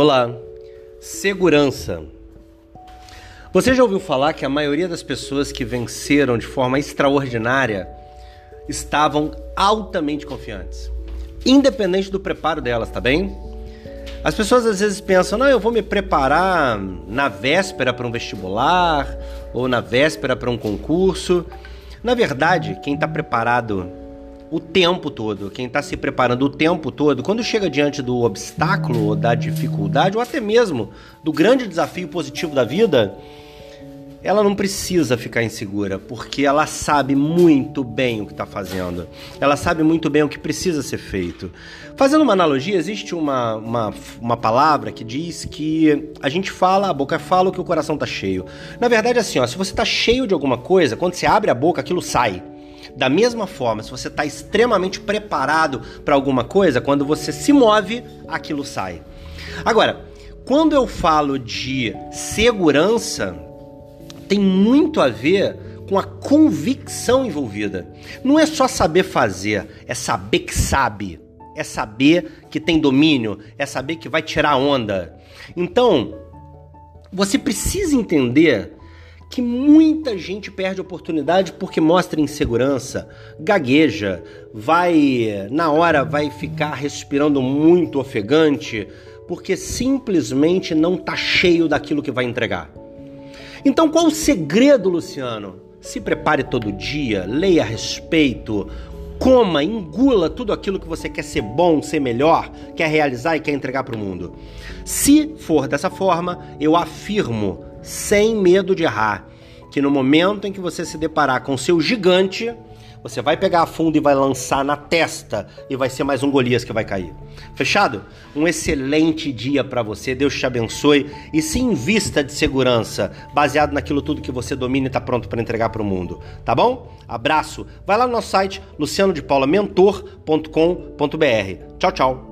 Olá, segurança. Você já ouviu falar que a maioria das pessoas que venceram de forma extraordinária estavam altamente confiantes, independente do preparo delas, tá bem? As pessoas às vezes pensam, não, eu vou me preparar na véspera para um vestibular ou na véspera para um concurso. Na verdade, quem está preparado o tempo todo, quem está se preparando o tempo todo, quando chega diante do obstáculo, ou da dificuldade, ou até mesmo do grande desafio positivo da vida, ela não precisa ficar insegura, porque ela sabe muito bem o que está fazendo. Ela sabe muito bem o que precisa ser feito. Fazendo uma analogia, existe uma, uma, uma palavra que diz que a gente fala, a boca fala o que o coração está cheio. Na verdade, assim, ó, se você está cheio de alguma coisa, quando você abre a boca, aquilo sai. Da mesma forma, se você está extremamente preparado para alguma coisa, quando você se move, aquilo sai. Agora, quando eu falo de segurança, tem muito a ver com a convicção envolvida. Não é só saber fazer, é saber que sabe, é saber que tem domínio, é saber que vai tirar onda. Então, você precisa entender que muita gente perde oportunidade porque mostra insegurança, gagueja, vai na hora vai ficar respirando muito ofegante, porque simplesmente não tá cheio daquilo que vai entregar. Então qual o segredo, Luciano? Se prepare todo dia, leia a respeito, coma, engula tudo aquilo que você quer ser bom, ser melhor, quer realizar e quer entregar para o mundo. Se for dessa forma, eu afirmo sem medo de errar, que no momento em que você se deparar com seu gigante, você vai pegar a fundo e vai lançar na testa e vai ser mais um Golias que vai cair. Fechado? Um excelente dia para você. Deus te abençoe e se invista de segurança, baseado naquilo tudo que você domina e está pronto para entregar para o mundo. Tá bom? Abraço. Vai lá no nosso site lucianodepaulamentor.com.br. Tchau, tchau.